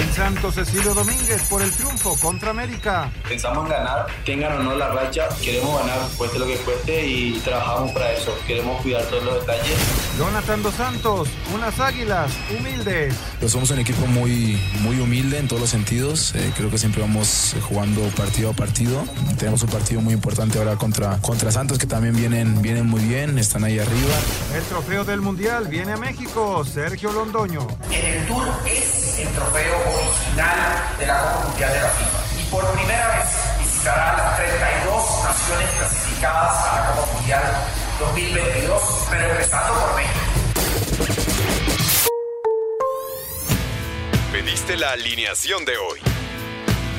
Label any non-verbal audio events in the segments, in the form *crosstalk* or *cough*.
En Santos Cecilio Domínguez por el triunfo contra América. Pensamos en ganar, tengan o no la racha, queremos ganar, cueste lo que cueste y trabajamos para eso. Queremos cuidar todos los detalles. Jonathan Dos Santos, unas águilas humildes. Pues somos un equipo muy, muy humilde en todos los sentidos. Eh, creo que siempre vamos jugando partido a partido. Tenemos un partido muy importante ahora contra, contra Santos que también vienen, vienen muy bien, están ahí arriba. El trofeo del Mundial viene a México, Sergio Londoño. En el Tour es el trofeo original de la Copa Mundial de la FIFA. Y por primera vez visitará las 32 naciones clasificadas a la Copa Mundial 2022, pero empezando por México. Pediste la alineación de hoy.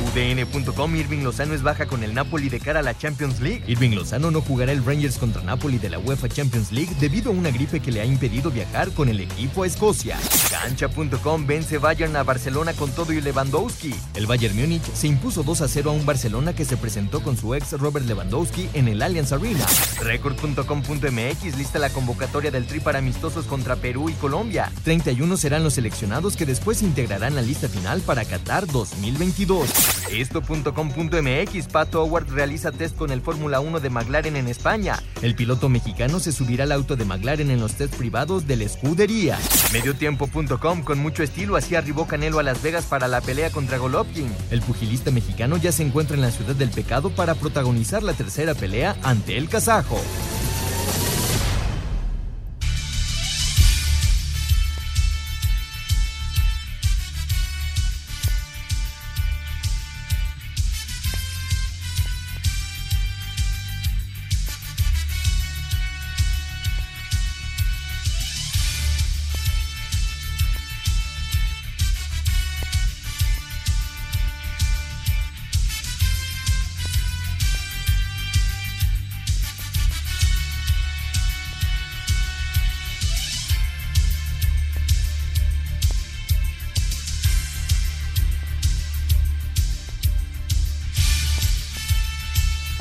UDN.com Irving Lozano es baja con el Napoli de cara a la Champions League. Irving Lozano no jugará el Rangers contra Napoli de la UEFA Champions League debido a una gripe que le ha impedido viajar con el equipo a Escocia. Cancha.com vence Bayern a Barcelona con todo y Lewandowski. El Bayern Múnich se impuso 2 a 0 a un Barcelona que se presentó con su ex Robert Lewandowski en el Allianz Arena. Record.com.mx lista la convocatoria del Tri para amistosos contra Perú y Colombia. 31 serán los seleccionados que después integrarán la lista final para Qatar 2022. Esto.com.mx Pato Howard realiza test con el Fórmula 1 de McLaren en España. El piloto mexicano se subirá al auto de McLaren en los test privados de la escudería. Mediotiempo.com con mucho estilo así arribó Canelo a Las Vegas para la pelea contra Golovkin. El pugilista mexicano ya se encuentra en la ciudad del pecado para protagonizar la tercera pelea ante el kazajo.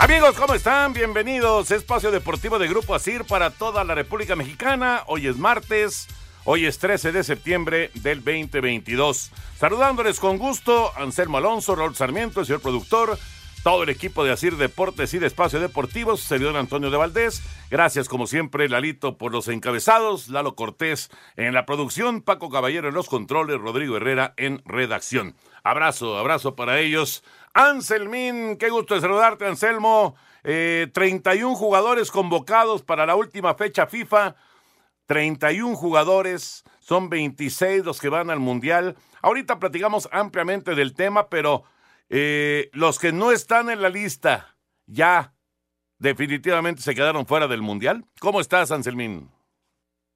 Amigos, ¿cómo están? Bienvenidos. Espacio Deportivo de Grupo Asir para toda la República Mexicana. Hoy es martes, hoy es 13 de septiembre del 2022. Saludándoles con gusto, Anselmo Alonso, Raúl Sarmiento, el señor productor, todo el equipo de Asir Deportes y de Espacio Deportivo, su servidor Antonio de Valdés. Gracias, como siempre, Lalito, por los encabezados, Lalo Cortés en la producción, Paco Caballero en los controles, Rodrigo Herrera en redacción. Abrazo, abrazo para ellos. Anselmín, qué gusto saludarte, Anselmo. Eh, 31 jugadores convocados para la última fecha FIFA. 31 jugadores, son 26 los que van al Mundial. Ahorita platicamos ampliamente del tema, pero eh, los que no están en la lista ya definitivamente se quedaron fuera del Mundial. ¿Cómo estás, Anselmín?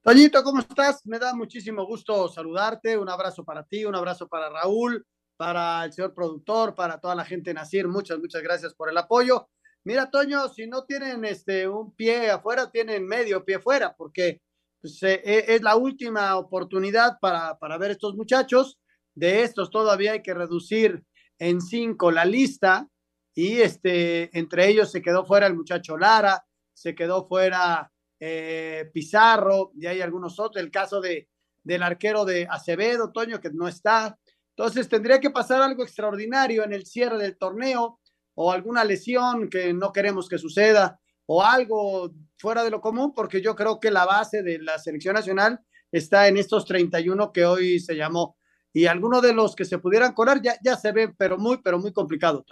Toñito, ¿cómo estás? Me da muchísimo gusto saludarte. Un abrazo para ti, un abrazo para Raúl, para el señor productor, para toda la gente Nacir. Muchas, muchas gracias por el apoyo. Mira, Toño, si no tienen este, un pie afuera, tienen medio pie afuera, porque pues, eh, es la última oportunidad para, para ver estos muchachos. De estos todavía hay que reducir en cinco la lista y este, entre ellos se quedó fuera el muchacho Lara, se quedó fuera eh, Pizarro y hay algunos otros, el caso de, del arquero de Acevedo, Toño, que no está. Entonces tendría que pasar algo extraordinario en el cierre del torneo o alguna lesión que no queremos que suceda o algo fuera de lo común, porque yo creo que la base de la selección nacional está en estos 31 que hoy se llamó. Y algunos de los que se pudieran colar ya, ya se ven, pero muy, pero muy complicado.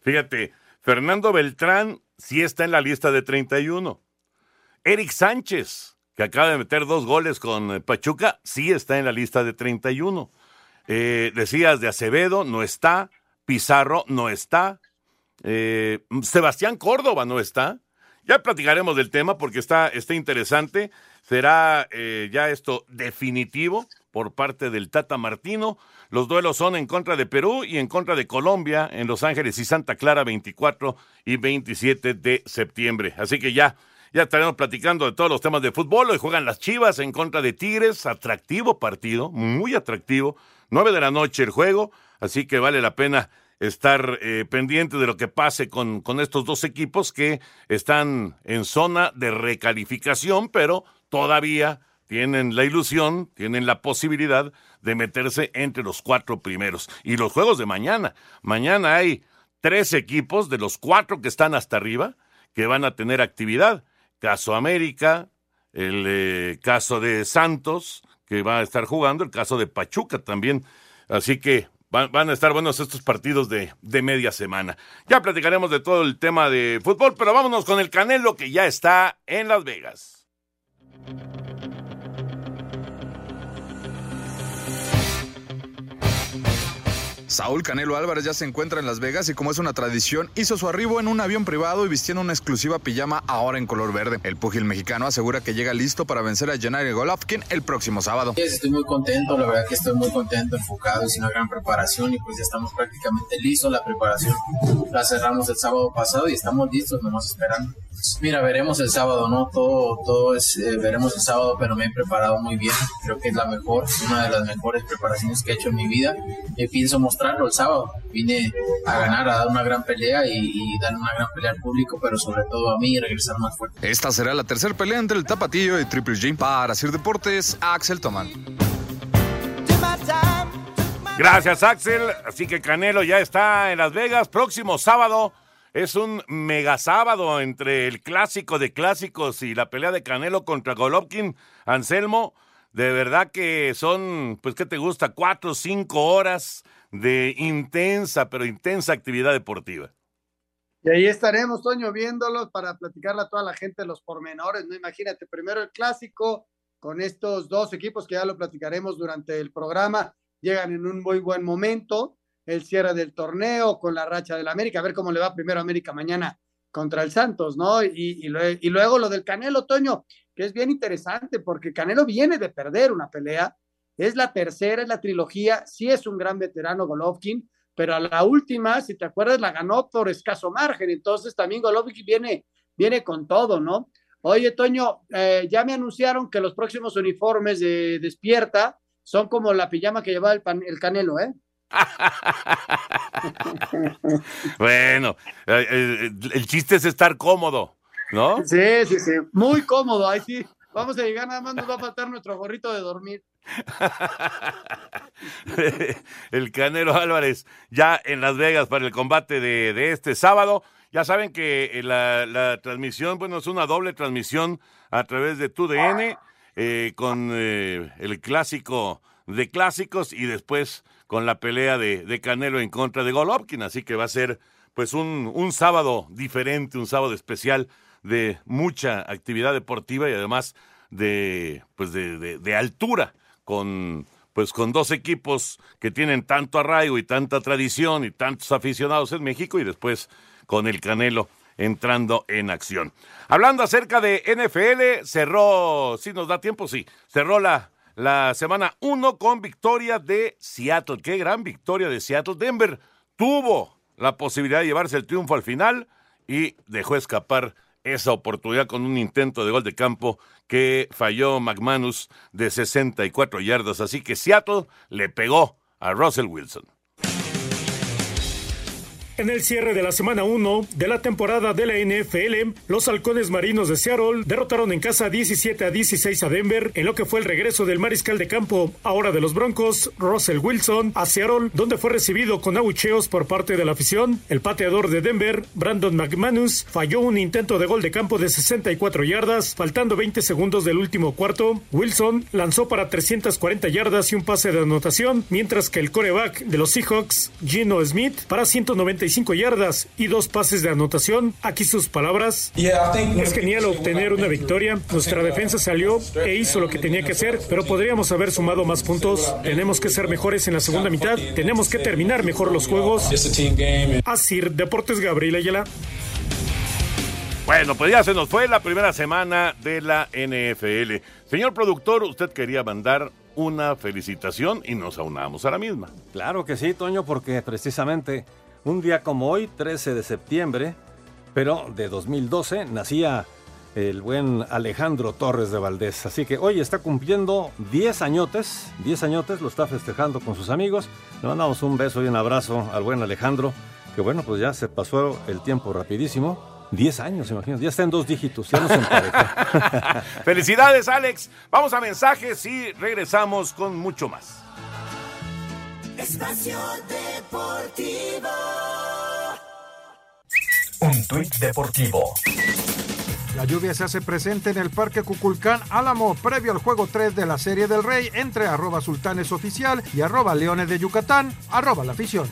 Fíjate, Fernando Beltrán sí está en la lista de 31. Eric Sánchez, que acaba de meter dos goles con eh, Pachuca, sí está en la lista de 31. Eh, decías de Acevedo, no está. Pizarro no está. Eh, Sebastián Córdoba no está. Ya platicaremos del tema porque está, está interesante. Será eh, ya esto definitivo por parte del Tata Martino. Los duelos son en contra de Perú y en contra de Colombia en Los Ángeles y Santa Clara 24 y 27 de septiembre. Así que ya, ya estaremos platicando de todos los temas de fútbol. Hoy juegan las Chivas en contra de Tigres. Atractivo partido, muy atractivo. 9 de la noche el juego, así que vale la pena estar eh, pendiente de lo que pase con, con estos dos equipos que están en zona de recalificación, pero todavía tienen la ilusión, tienen la posibilidad de meterse entre los cuatro primeros. Y los juegos de mañana. Mañana hay tres equipos de los cuatro que están hasta arriba que van a tener actividad. Caso América, el eh, caso de Santos, que va a estar jugando, el caso de Pachuca también. Así que van, a estar buenos estos partidos de, de, media semana. Ya platicaremos de todo el tema de fútbol, pero vámonos con el Canelo que ya está en Las Vegas. Saúl Canelo Álvarez ya se encuentra en Las Vegas y como es una tradición, hizo su arribo en un avión privado y vistiendo una exclusiva pijama ahora en color verde. El pugil mexicano asegura que llega listo para vencer a Gennady Golovkin el próximo sábado. Estoy muy contento, la verdad que estoy muy contento, enfocado, hice una gran preparación y pues ya estamos prácticamente listos. La preparación la cerramos el sábado pasado y estamos listos, nomás esperando. Mira, veremos el sábado, ¿no? Todo, todo es, eh, veremos el sábado, pero me he preparado muy bien. Creo que es la mejor, una de las mejores preparaciones que he hecho en mi vida. Y pienso el sábado. Vine a ganar, a dar una gran pelea y, y dar una gran pelea al público, pero sobre todo a mí y regresar más fuerte. Esta será la tercera pelea entre el Tapatillo y Triple G. Para Sir Deportes, Axel Tomán. Gracias, Axel. Así que Canelo ya está en Las Vegas. Próximo sábado es un mega sábado entre el clásico de clásicos y la pelea de Canelo contra Golovkin. Anselmo, de verdad que son, pues, ¿qué te gusta? Cuatro o cinco horas de intensa, pero intensa actividad deportiva. Y ahí estaremos, Toño, viéndolos para platicarle a toda la gente los pormenores, ¿no? Imagínate, primero el clásico con estos dos equipos que ya lo platicaremos durante el programa, llegan en un muy buen momento, el cierre del torneo con la racha del América, a ver cómo le va primero América mañana contra el Santos, ¿no? Y, y, luego lo del Canelo, Toño, que es bien interesante porque Canelo viene de perder una pelea, es la tercera, es la trilogía, sí es un gran veterano Golovkin, pero a la última, si te acuerdas, la ganó por escaso margen, entonces también Golovkin viene, viene con todo, ¿no? Oye, Toño, eh, ya me anunciaron que los próximos uniformes de Despierta son como la pijama que llevaba el, pan, el Canelo, ¿eh? *laughs* bueno, el, el, chiste es estar cómodo, ¿no? Sí, sí, sí, muy cómodo. Ahí sí, vamos a llegar, nada más nos va a faltar nuestro gorrito de dormir. *laughs* el Canelo Álvarez ya en Las Vegas para el combate de, de este sábado. Ya saben que la, la, transmisión, bueno, es una doble transmisión a través de TUDN eh, con eh, el clásico de clásicos y después con la pelea de, de, Canelo en contra de Golovkin. Así que va a ser pues un, un sábado diferente, un sábado especial de mucha actividad deportiva y además de pues de, de altura con pues con dos equipos que tienen tanto arraigo y tanta tradición y tantos aficionados en México y después con el Canelo entrando en acción. Hablando acerca de NFL, cerró, si nos da tiempo, sí, cerró la, la semana 1 con victoria de Seattle. Qué gran victoria de Seattle. Denver tuvo la posibilidad de llevarse el triunfo al final y dejó escapar esa oportunidad con un intento de gol de campo que falló McManus de 64 yardas. Así que Seattle le pegó a Russell Wilson. En el cierre de la semana 1 de la temporada de la NFL, los halcones marinos de Seattle derrotaron en casa 17 a 16 a Denver en lo que fue el regreso del mariscal de campo, ahora de los Broncos, Russell Wilson, a Seattle, donde fue recibido con abucheos por parte de la afición. El pateador de Denver, Brandon McManus, falló un intento de gol de campo de 64 yardas, faltando 20 segundos del último cuarto. Wilson lanzó para 340 yardas y un pase de anotación, mientras que el coreback de los Seahawks, Gino Smith, para 190 yardas y dos pases de anotación. Aquí sus palabras. Es genial obtener una victoria. Nuestra defensa salió e hizo lo que tenía que hacer, pero podríamos haber sumado más puntos. Tenemos que ser mejores en la segunda mitad. Tenemos que terminar mejor los juegos. Así, Deportes Gabriel Ayala. Bueno, pues ya se nos fue la primera semana de la NFL. Señor productor, usted quería mandar una felicitación y nos aunamos a la misma. Claro que sí, Toño, porque precisamente un día como hoy, 13 de septiembre, pero de 2012, nacía el buen Alejandro Torres de Valdés. Así que hoy está cumpliendo 10 añotes, 10 añotes, lo está festejando con sus amigos. Le mandamos un beso y un abrazo al buen Alejandro, que bueno, pues ya se pasó el tiempo rapidísimo. 10 años, imagínate. Ya está en dos dígitos, ya nos. *laughs* Felicidades, Alex. Vamos a mensajes y regresamos con mucho más. Espacio Deportivo. Un tuit deportivo. La lluvia se hace presente en el Parque Cuculcán Álamo previo al juego 3 de la Serie del Rey entre arroba sultanes oficial y arroba leones de Yucatán, arroba la afición.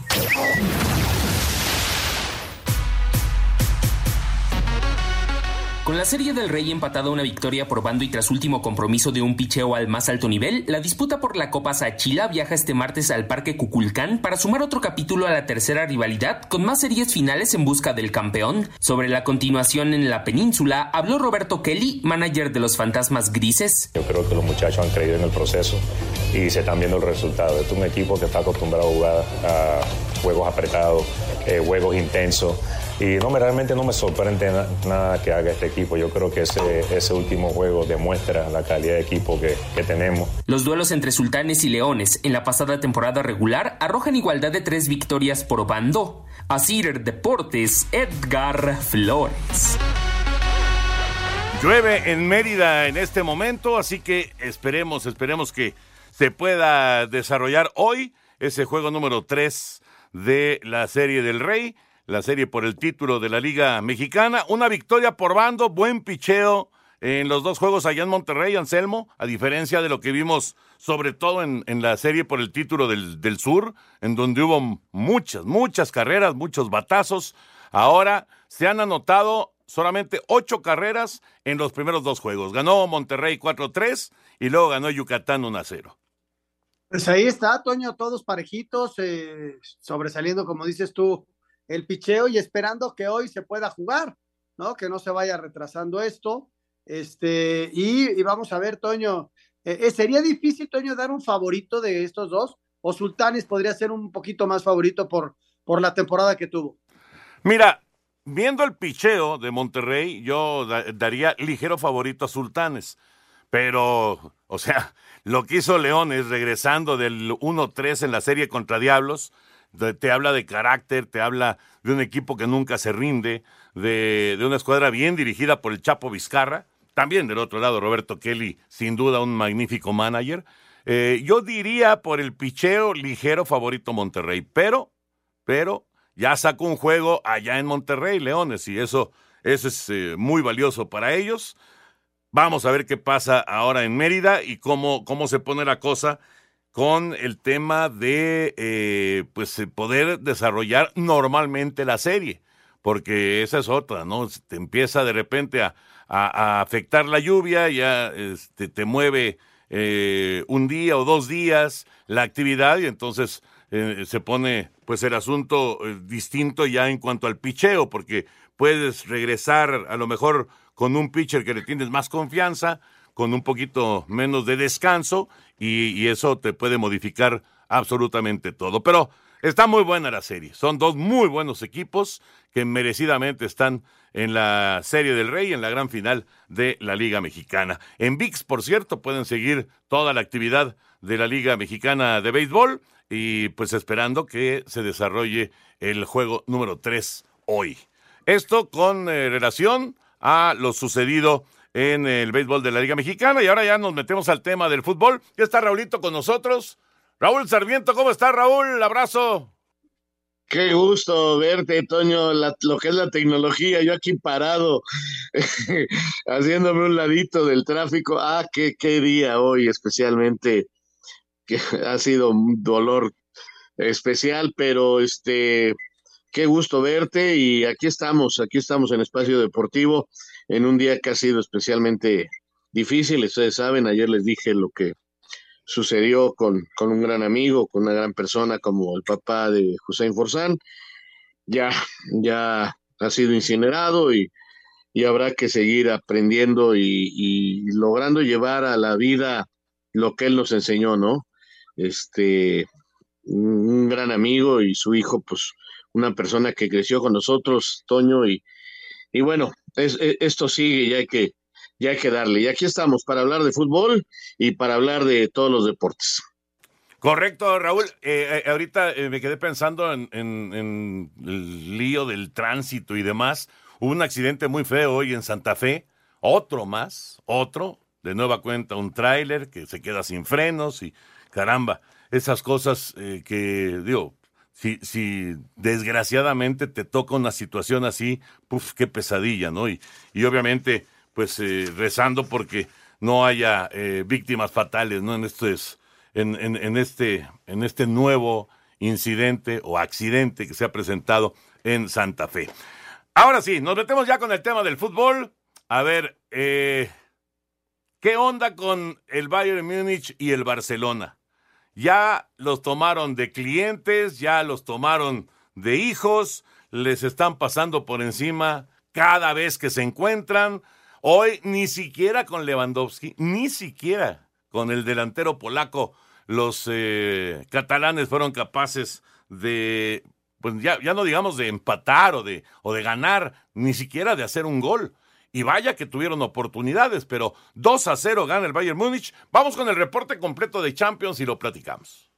Con la Serie del Rey empatada una victoria por bando y tras último compromiso de un picheo al más alto nivel, la disputa por la Copa Sachila viaja este martes al Parque Cuculcán para sumar otro capítulo a la tercera rivalidad con más series finales en busca del campeón. Sobre la continuación en la península, habló Roberto Kelly, manager de los Fantasmas Grises. Yo creo que los muchachos han creído en el proceso y se están viendo el resultado. Es un equipo que está acostumbrado a jugar a juegos apretados, eh, juegos intensos. Y no, realmente no me sorprende nada que haga este equipo. Yo creo que ese, ese último juego demuestra la calidad de equipo que, que tenemos. Los duelos entre Sultanes y Leones en la pasada temporada regular arrojan igualdad de tres victorias por bando. Asir Deportes, Edgar Flores. Llueve en Mérida en este momento, así que esperemos, esperemos que se pueda desarrollar hoy ese juego número 3 de la Serie del Rey la serie por el título de la Liga Mexicana. Una victoria por bando, buen picheo en los dos juegos allá en Monterrey, Anselmo, a diferencia de lo que vimos sobre todo en, la serie por el título del, del sur, en donde hubo muchas, muchas carreras, muchos batazos. Ahora se han anotado solamente ocho carreras en los primeros dos juegos. Ganó Monterrey 4-3 y luego ganó Yucatán 1-0. Pues ahí está, Toño, todos parejitos, eh, sobresaliendo, como dices tú, el picheo y esperando que hoy se pueda jugar, ¿no? Que no se vaya retrasando esto. Este, y, vamos a ver, Toño, eh, eh, ¿sería difícil, Toño, dar un favorito de estos dos? ¿O Sultanes podría ser un poquito más favorito por, por la temporada que tuvo? Mira, viendo el picheo de Monterrey, yo daría ligero favorito a Sultanes. Pero, o sea, lo que hizo Leones regresando del 1-3 en la serie contra Diablos, te habla de carácter, te habla de un equipo que nunca se rinde, de, una escuadra bien dirigida por el Chapo Vizcarra. También del otro lado, Roberto Kelly, sin duda un magnífico manager. Eh, yo diría por el picheo ligero favorito Monterrey, pero, pero ya sacó un juego allá en Monterrey, Leones, y eso, eso es eh, muy valioso para ellos. Vamos a ver qué pasa ahora en Mérida y cómo, cómo se pone la cosa con el tema de eh, pues eh, poder desarrollar normalmente la serie, porque esa es otra, ¿no? Te empieza de repente a, afectar la lluvia, ya este, te mueve eh, un día o dos días la actividad y entonces se pone pues el asunto distinto ya en cuanto al picheo, porque puedes regresar a lo mejor con un pitcher que le tienes más confianza, con un poquito menos de descanso y, eso te puede modificar absolutamente todo. Pero está muy buena la serie. Son dos muy buenos equipos que merecidamente están en la Serie del Rey, en la gran final de la Liga Mexicana. En VIX, por cierto, pueden seguir toda la actividad de la Liga Mexicana de Béisbol y pues esperando que se desarrolle el juego número 3 hoy. Esto con eh, relación a lo sucedido en el béisbol de la Liga Mexicana y ahora ya nos metemos al tema del fútbol. Ya está Raulito con nosotros. Raúl Sarmiento, ¿cómo está Raúl? Abrazo. Qué gusto verte, Toño, lo que es la tecnología, yo aquí parado, *laughs* haciéndome un ladito del tráfico. Ah, qué, qué día hoy, especialmente, que ha sido un dolor especial, pero este, qué gusto verte y aquí estamos, aquí estamos en Espacio Deportivo, en un día que ha sido especialmente difícil, ustedes saben, ayer les dije lo que sucedió con, con, un gran amigo, con una gran persona como el papá de Hussein Forzán. Ya, ya ha sido incinerado y, y habrá que seguir aprendiendo y, y, logrando llevar a la vida lo que él nos enseñó, ¿no? Este, un gran amigo y su hijo, pues una persona que creció con nosotros, Toño, y, y bueno, es, esto sigue y hay que, ya hay que darle. Y aquí estamos para hablar de fútbol y para hablar de todos los deportes. Correcto, Raúl. Eh, eh, ahorita eh, me quedé pensando en, en, en, el lío del tránsito y demás. Hubo un accidente muy feo hoy en Santa Fe. Otro más, otro. De nueva cuenta, un tráiler que se queda sin frenos y caramba, esas cosas que, digo, si, si desgraciadamente te toca una situación así, puf, qué pesadilla, ¿no? Y, y obviamente pues eh, rezando porque no haya eh, víctimas fatales no en en, en, en, este en este nuevo incidente o accidente que se ha presentado en Santa Fe. Ahora sí, nos metemos ya con el tema del fútbol. A ver, eh, ¿qué onda con el Bayern Múnich y el Barcelona? Ya los tomaron de clientes, ya los tomaron de hijos, les están pasando por encima cada vez que se encuentran. Hoy ni siquiera con Lewandowski, ni siquiera con el delantero polaco, los eh, catalanes fueron capaces de, pues ya, ya no digamos de empatar o de, o de ganar, ni siquiera de hacer un gol. Y vaya que tuvieron oportunidades, pero 2 a 0 gana el Bayern Múnich. Vamos con el reporte completo de Champions y lo platicamos.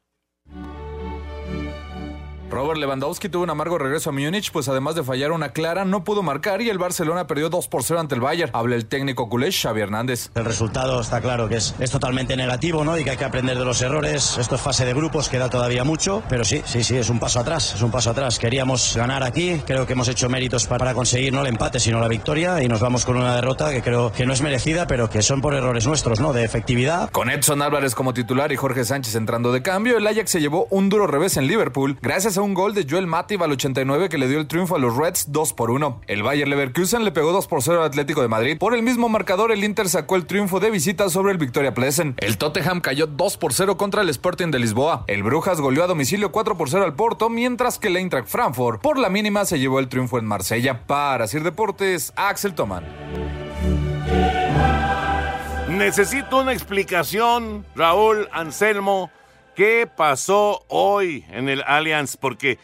Robert Lewandowski tuvo un amargo regreso a Múnich, pues además de fallar una clara, no pudo marcar y el Barcelona perdió 2 por 0 ante el Bayern. Habla el técnico culé Xavi Hernández. El resultado está claro que es, es totalmente negativo, ¿no? Y que hay que aprender de los errores. Esto es fase de grupos, queda todavía mucho, pero sí, sí, sí, es un paso atrás, es un paso atrás. Queríamos ganar aquí, creo que hemos hecho méritos para, para conseguir no el empate, sino la victoria y nos vamos con una derrota que creo que no es merecida, pero que son por errores nuestros, ¿no? De efectividad. Con Edson Álvarez como titular y Jorge Sánchez entrando de cambio, el Ajax se llevó un duro revés en Liverpool gracias un gol de Joel Matip al 89 que le dio el triunfo a los Reds 2 por 1. El Bayer Leverkusen le pegó 2 por 0 al Atlético de Madrid. Por el mismo marcador, el Inter sacó el triunfo de visita sobre el Victoria Plesen. El Tottenham cayó 2 por 0 contra el Sporting de Lisboa. El Brujas goleó a domicilio 4 por 0 al Porto, mientras que el Eintracht Frankfurt por la mínima se llevó el triunfo en Marsella. Para Sir Deportes, Axel Toman. Necesito una explicación, Raúl Anselmo, qué pasó hoy en el Allianz, porque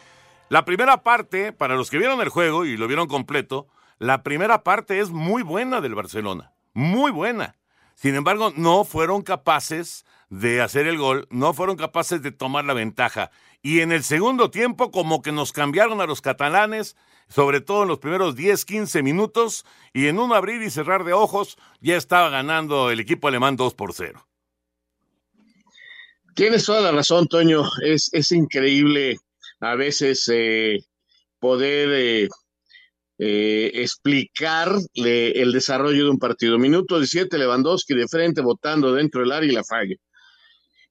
la primera parte, para los que vieron el juego y lo vieron completo, la primera parte es muy buena del Barcelona, muy buena. Sin embargo, no fueron capaces de hacer el gol, no fueron capaces de tomar la ventaja. Y en el segundo tiempo, como que nos cambiaron a los catalanes, sobre todo en los primeros 10, 15 minutos, y en un abrir y cerrar de ojos, ya estaba ganando el equipo alemán 2 por 0. Tienes toda la razón, Toño. Es, es increíble a veces eh, poder eh, eh, explicarle el desarrollo de un partido. Minuto 17, Lewandowski de frente, votando dentro del área y la falla.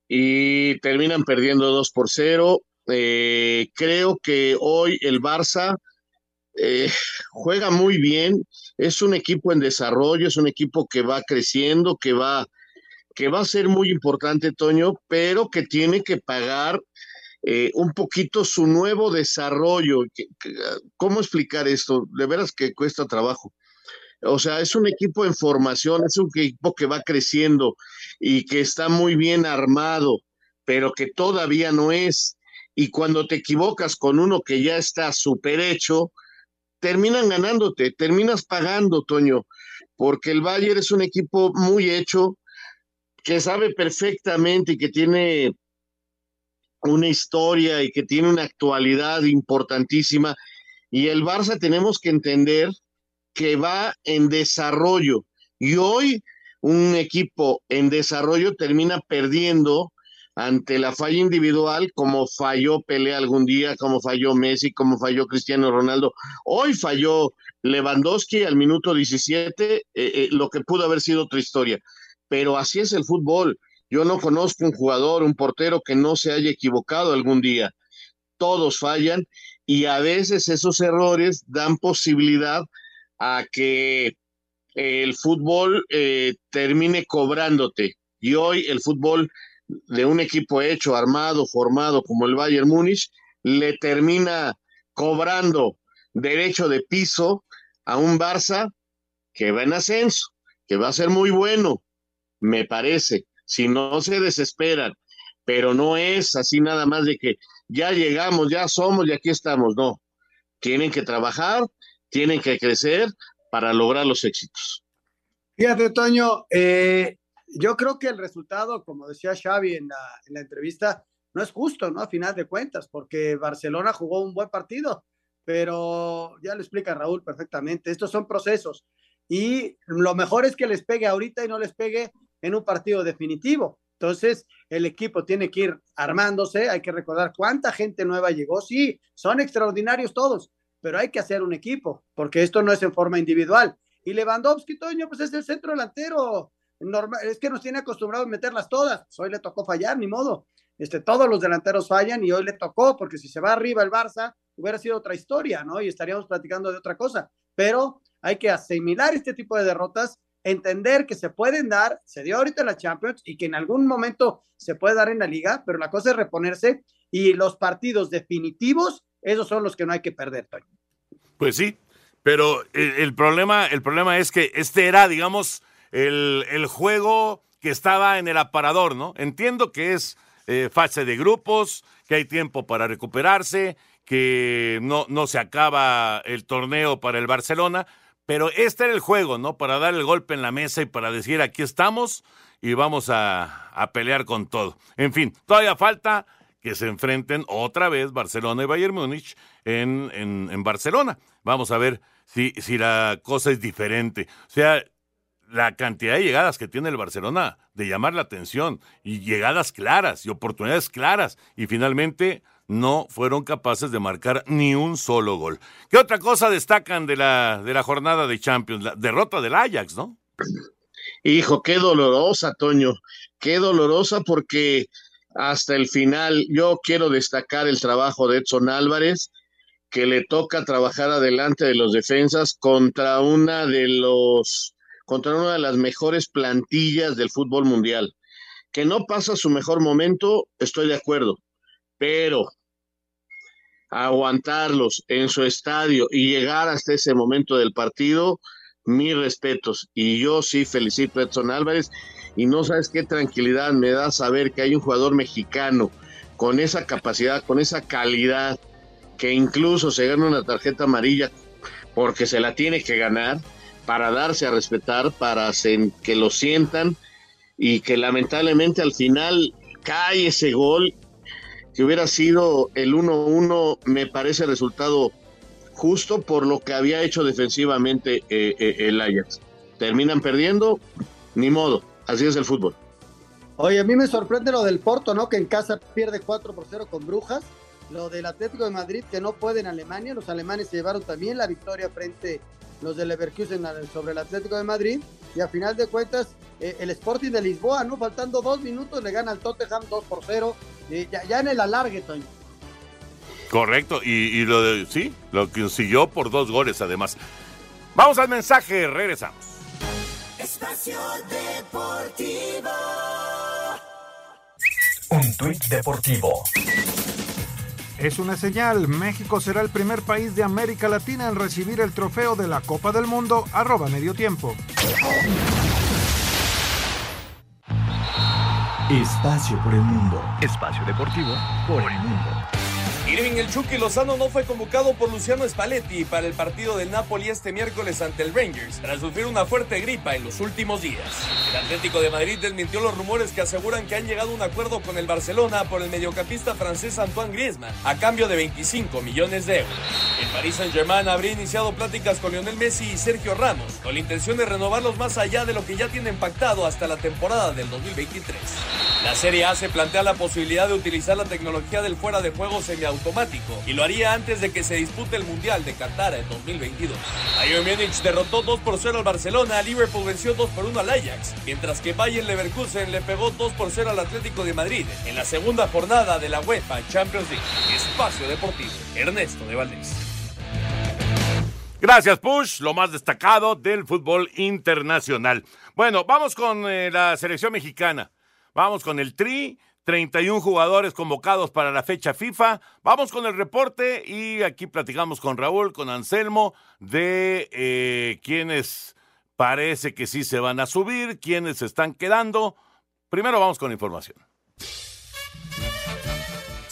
Y terminan perdiendo 2 por 0. creo que hoy el Barça juega muy bien. Es un equipo en desarrollo, es un equipo que va creciendo, que va, que va a ser muy importante, Toño, pero que tiene que pagar eh, un poquito su nuevo desarrollo. ¿Cómo explicar esto? De veras que cuesta trabajo. O sea, es un equipo en formación, es un equipo que va creciendo y que está muy bien armado, pero que todavía no es. Y cuando te equivocas con uno que ya está súper hecho, terminan ganándote, terminas pagando, Toño, porque el Bayern es un equipo muy hecho, que sabe perfectamente y que tiene una historia y que tiene una actualidad importantísima. Y el Barça tenemos que entender que va en desarrollo. Y hoy un equipo en desarrollo termina perdiendo ante la falla individual, como falló Pelé algún día, como falló Messi, como falló Cristiano Ronaldo. Hoy falló Lewandowski al minuto 17, eh, eh, lo que pudo haber sido otra historia. Pero así es el fútbol. Yo no conozco un jugador, un portero que no se haya equivocado algún día. Todos fallan y a veces esos errores dan posibilidad a que el fútbol eh, termine cobrándote. Y hoy el fútbol de un equipo hecho, armado, formado como el Bayern Múnich, le termina cobrando derecho de piso a un Barça que va en ascenso, que va a ser muy bueno, me parece, si no se desesperan, pero no es así nada más de que ya llegamos, ya somos y aquí estamos, no. Tienen que trabajar, tienen que crecer para lograr los éxitos. Fíjate, Toño, eh, yo creo que el resultado, como decía Xavi en la, en la entrevista, no es justo, ¿no? A final de cuentas, porque Barcelona jugó un buen partido, pero ya lo explica Raúl perfectamente, estos son procesos y lo mejor es que les pegue ahorita y no les pegue en un partido definitivo. Entonces, el equipo tiene que ir armándose, hay que recordar cuánta gente nueva llegó, sí, son extraordinarios todos, pero hay que hacer un equipo, porque esto no es en forma individual. Y Lewandowski, Toño, pues es el centro delantero, normal, es que nos tiene acostumbrados a meterlas todas. Hoy le tocó fallar, ni modo. Este, todos los delanteros fallan y hoy le tocó, porque si se va arriba el Barça, hubiera sido otra historia, ¿no? Y estaríamos platicando de otra cosa. Pero hay que asimilar este tipo de derrotas, entender que se pueden dar, se dio ahorita la Champions y que en algún momento se puede dar en la liga, pero la cosa es reponerse y los partidos definitivos, esos son los que no hay que perder, Toño. Pues sí, pero el, el problema, el problema es que este era, digamos, el, el juego que estaba en el aparador, ¿no? Entiendo que es eh, fase de grupos, que hay tiempo para recuperarse, que no, no se acaba el torneo para el Barcelona, pero este era el juego, ¿no? Para dar el golpe en la mesa y para decir aquí estamos y vamos a, a pelear con todo. En fin, todavía falta que se enfrenten otra vez Barcelona y Bayern Múnich en, en, en Barcelona. Vamos a ver si, si la cosa es diferente. O sea, la cantidad de llegadas que tiene el Barcelona de llamar la atención y llegadas claras y oportunidades claras y finalmente no fueron capaces de marcar ni un solo gol. ¿Qué otra cosa destacan de la, de la jornada de Champions? La derrota del Ajax, ¿no? Hijo, qué dolorosa, Toño, qué dolorosa porque hasta el final yo quiero destacar el trabajo de Edson Álvarez, que le toca trabajar adelante de los defensas contra una de los contra una de las mejores plantillas del fútbol mundial. Que no pasa su mejor momento, estoy de acuerdo, pero aguantarlos en su estadio y llegar hasta ese momento del partido, mis respetos. Y yo sí felicito a Edson Álvarez y no sabes qué tranquilidad me da saber que hay un jugador mexicano con esa capacidad, con esa calidad, que incluso se gana una tarjeta amarilla porque se la tiene que ganar para darse a respetar, para que lo sientan y que lamentablemente al final cae ese gol que hubiera sido el 1-1, me parece resultado justo por lo que había hecho defensivamente eh, eh, el Ajax. Terminan perdiendo, ni modo, así es el fútbol. Oye, a mí me sorprende lo del Porto, ¿no? Que en casa pierde 4 por 0 con Brujas. Lo del Atlético de Madrid, que no puede en Alemania. Los alemanes se llevaron también la victoria frente los del Leverkusen sobre el Atlético de Madrid. Y a final de cuentas, eh, el Sporting de Lisboa, ¿no? Faltando dos minutos, le gana al Tottenham 2 por 0. Eh, ya, ya, en el alargue, Toño. Correcto, y, y, lo de, sí, lo consiguió por dos goles además. Vamos al mensaje, regresamos. Espacio Deportivo. Un tuit deportivo. Es una señal. México será el primer país de América Latina en recibir el trofeo de la Copa del Mundo. Arroba medio tiempo. Espacio por el mundo. Espacio deportivo por el mundo. Irving El Chucky Lozano no fue convocado por Luciano Spalletti para el partido del Napoli este miércoles ante el Rangers tras sufrir una fuerte gripa en los últimos días. El Atlético de Madrid desmintió los rumores que aseguran que han llegado a un acuerdo con el Barcelona por el mediocampista francés Antoine Griezmann a cambio de 25 millones de euros. El Paris Saint-Germain habría iniciado pláticas con Lionel Messi y Sergio Ramos con la intención de renovarlos más allá de lo que ya tienen pactado hasta la temporada del 2023. La Serie A se plantea la posibilidad de utilizar la tecnología del fuera de juego semiautomático y lo haría antes de que se dispute el Mundial de Qatar en 2022. Bayern Múnich derrotó 2 por 0 al Barcelona, Liverpool venció 2 por 1 al Ajax, mientras que Bayern Leverkusen le pegó 2 por 0 al Atlético de Madrid en la segunda jornada de la UEFA Champions League. Espacio Deportivo, Ernesto de Valdés. Gracias, Push, lo más destacado del fútbol internacional. Bueno, vamos con eh, la selección mexicana. Vamos con el Tri, 31 jugadores convocados para la fecha FIFA. Vamos con el reporte y aquí platicamos con Raúl, con Anselmo, de eh, quienes parece que sí se van a subir, quienes se están quedando. Primero vamos con información.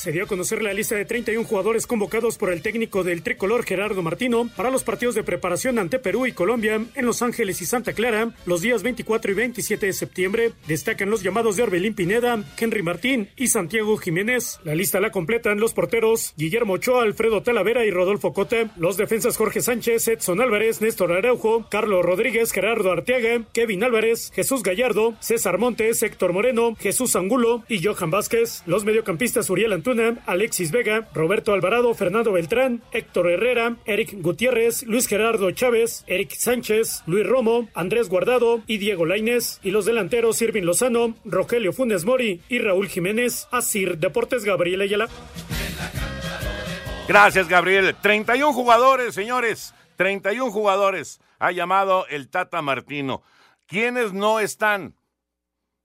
Se dio a conocer la lista de 31 jugadores convocados por el técnico del tricolor Gerardo Martino para los partidos de preparación ante Perú y Colombia en Los Ángeles y Santa Clara los días 24 y 27 de septiembre. Destacan los llamados de Orbelín Pineda, Henry Martín y Santiago Jiménez. La lista la completan los porteros Guillermo Ochoa, Alfredo Talavera y Rodolfo Cota, los defensas Jorge Sánchez, Edson Álvarez, Néstor Araujo, Carlos Rodríguez, Gerardo Arteaga, Kevin Álvarez, Jesús Gallardo, César Montes, Héctor Moreno, Jesús Angulo y Johan Vázquez. Los mediocampistas Uriel Antuna, Alexis Vega, Roberto Alvarado, Fernando Beltrán, Héctor Herrera, Eric Gutiérrez, Luis Gerardo Chávez, Eric Sánchez, Luis Romo, Andrés Guardado y Diego Lainez. Y los delanteros Irving Lozano, Rogelio Funes Mori y Raúl Jiménez. Asir Deportes Gabriel Ayala. Gracias, Gabriel. 31 jugadores, señores. 31 jugadores ha llamado el Tata Martino. ¿Quiénes no están?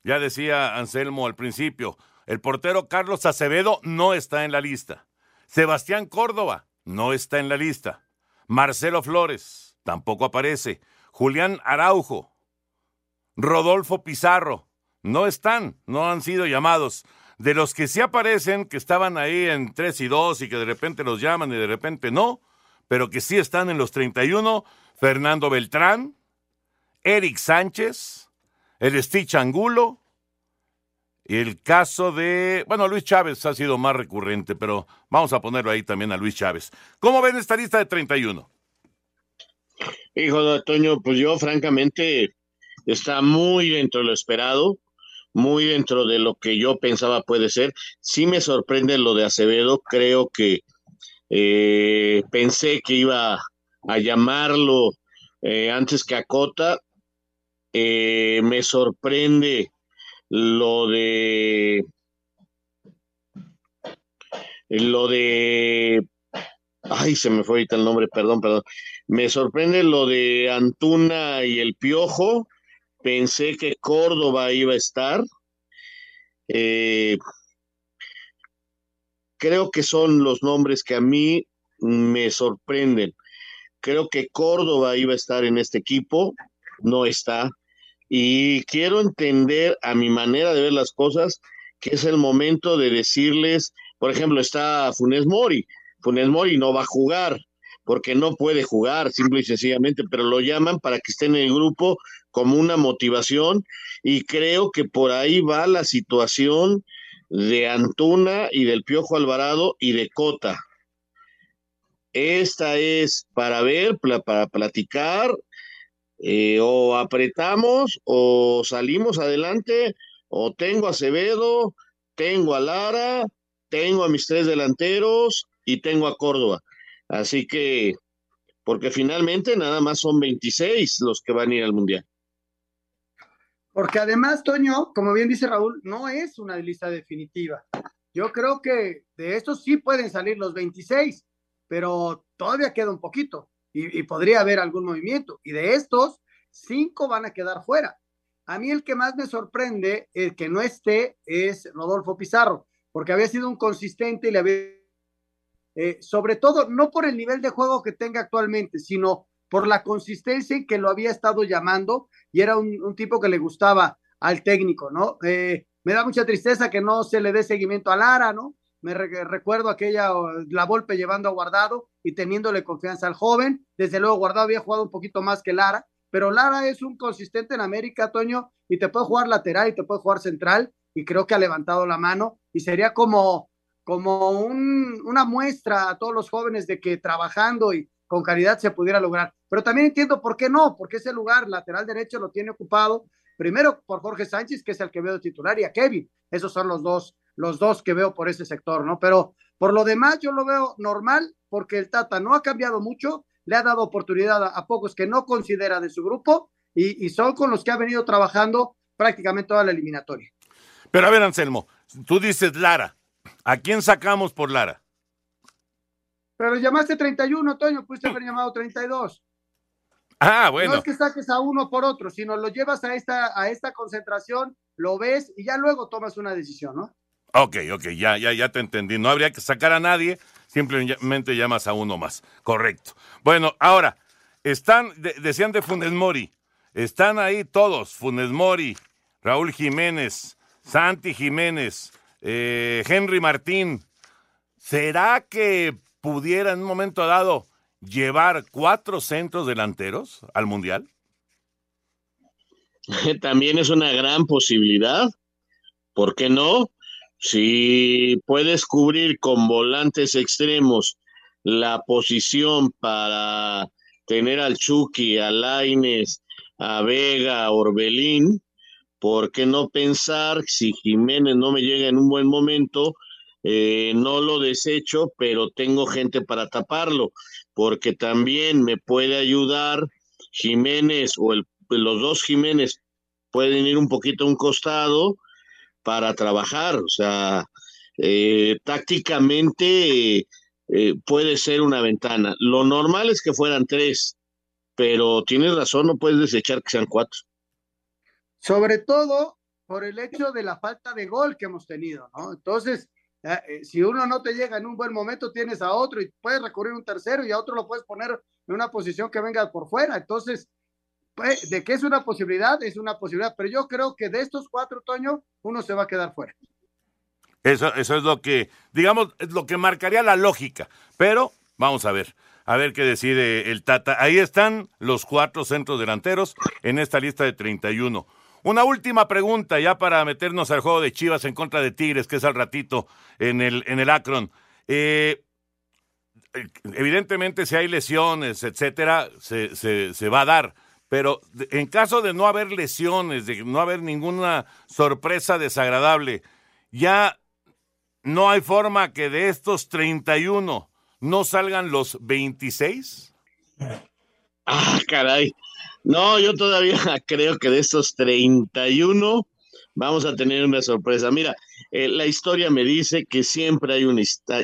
Ya decía Anselmo al principio, el portero Carlos Acevedo no está en la lista. Sebastián Córdoba no está en la lista. Marcelo Flores tampoco aparece. Julián Araujo, Rodolfo Pizarro, no están, no han sido llamados. De los que sí aparecen, que estaban ahí en 3 y 2 y que de repente los llaman y de repente no, pero que sí están en los 31, Fernando Beltrán, Eric Sánchez, el Stitch Angulo, el caso de, bueno, Luis Chávez ha sido más recurrente, pero vamos a ponerlo ahí también a Luis Chávez. ¿Cómo ven esta lista de 31? Hijo de Toño, pues yo francamente está muy dentro de lo esperado, muy dentro de lo que yo pensaba puede ser. Sí me sorprende lo de Acevedo, creo que eh, pensé que iba a llamarlo eh, antes que a Cota. Eh, me sorprende lo de lo de ay se me fue ahorita el nombre perdón perdón. Me sorprende lo de Antuna y el Piojo. Pensé que Córdoba iba a estar. Eh, creo que son los nombres que a mí me sorprenden. Creo que Córdoba iba a estar en este equipo. No está y quiero entender a mi manera de ver las cosas que es el momento de decirles, por ejemplo, está Funes Mori. Funes Mori no va a jugar porque no puede jugar, simple y sencillamente, pero lo llaman para que esté en el grupo como una motivación y creo que por ahí va la situación de Antuna y del Piojo Alvarado y de Cota. Esta es para ver, para platicar eh, o apretamos o salimos adelante, o tengo a Acevedo, tengo a Lara, tengo a mis tres delanteros y tengo a Córdoba. Así que, porque finalmente nada más son 26 los que van a ir al Mundial. Porque además, Toño, como bien dice Raúl, no es una lista definitiva. Yo creo que de estos sí pueden salir los 26, pero todavía queda un poquito y, podría haber algún movimiento. Y de estos, cinco van a quedar fuera. A mí el que más me sorprende, el que no esté, es Rodolfo Pizarro, porque había sido un consistente y le había... Eh, sobre todo, no por el nivel de juego que tenga actualmente, sino por la consistencia en que lo había estado llamando y era un, tipo que le gustaba al técnico, ¿no? Eh, me da mucha tristeza que no se le dé seguimiento a Lara, ¿no? Me recuerdo aquella, la Volpe llevando a Guardado y teniéndole confianza al joven. Desde luego, Guardado había jugado un poquito más que Lara, pero Lara es un consistente en América, Toño, y te puede jugar lateral y te puede jugar central, y creo que ha levantado la mano, y sería como, como un, una muestra a todos los jóvenes de que trabajando y con calidad se pudiera lograr. Pero también entiendo por qué no, porque ese lugar lateral derecho lo tiene ocupado primero por Jorge Sánchez, que es el que veo titular, y a Kevin. Esos son los dos, los dos que veo por ese sector, ¿no? Pero por lo demás yo lo veo normal, porque el Tata no ha cambiado mucho, le ha dado oportunidad a, pocos que no considera de su grupo, y, y son con los que ha venido trabajando prácticamente toda la eliminatoria. Pero a ver, Anselmo, tú dices Lara. ¿A quién sacamos por Lara? Pero llamaste 31, Toño, pudiste haber llamado 32. Ah, bueno. No es que saques a uno por otro, sino lo llevas a esta, a esta concentración, lo ves y ya luego tomas una decisión, ¿no? Ok, ok, ya, ya, ya te entendí. No habría que sacar a nadie, simplemente llamas a uno más. Correcto. Bueno, ahora, están, decían de Funes Mori, están ahí todos, Funes Mori, Raúl Jiménez, Santi Jiménez, eh, Henry Martín. ¿Será que pudiera en un momento dado llevar cuatro centros delanteros al Mundial? *laughs* También es una gran posibilidad. ¿Por qué no? Si puedes cubrir con volantes extremos la posición para tener al Chucky, a Laines, a Vega, a Orbelín, ¿por qué no pensar si Jiménez no me llega en un buen momento? Eh, no lo desecho, pero tengo gente para taparlo, porque también me puede ayudar Jiménez o el, los dos Jiménez pueden ir un poquito a un costado para trabajar, o sea, eh, tácticamente eh, puede ser una ventana. Lo normal es que fueran tres, pero tienes razón, no puedes desechar que sean cuatro. Sobre todo por el hecho de la falta de gol que hemos tenido, ¿no? Entonces, eh, si uno no te llega en un buen momento, tienes a otro y puedes recurrir a un tercero y a otro lo puedes poner en una posición que venga por fuera. Entonces, de que es una posibilidad, es una posibilidad, pero yo creo que de estos cuatro, Toño, uno se va a quedar fuera. Eso, eso es lo que, digamos, es lo que marcaría la lógica. Pero vamos a ver, a ver qué decide el Tata. Ahí están los cuatro centros delanteros en esta lista de 31. Una última pregunta ya para meternos al juego de Chivas en contra de Tigres, que es al ratito en el, en el Akron. Eh, evidentemente, si hay lesiones, etcétera, se, se, va a dar. Pero en caso de no haber lesiones, de no haber ninguna sorpresa desagradable, ya no hay forma que de estos 31 no salgan los 26. Ah, caray. No, yo todavía *laughs* creo que de estos 31 vamos a tener una sorpresa. Mira, eh, la historia me dice que siempre hay un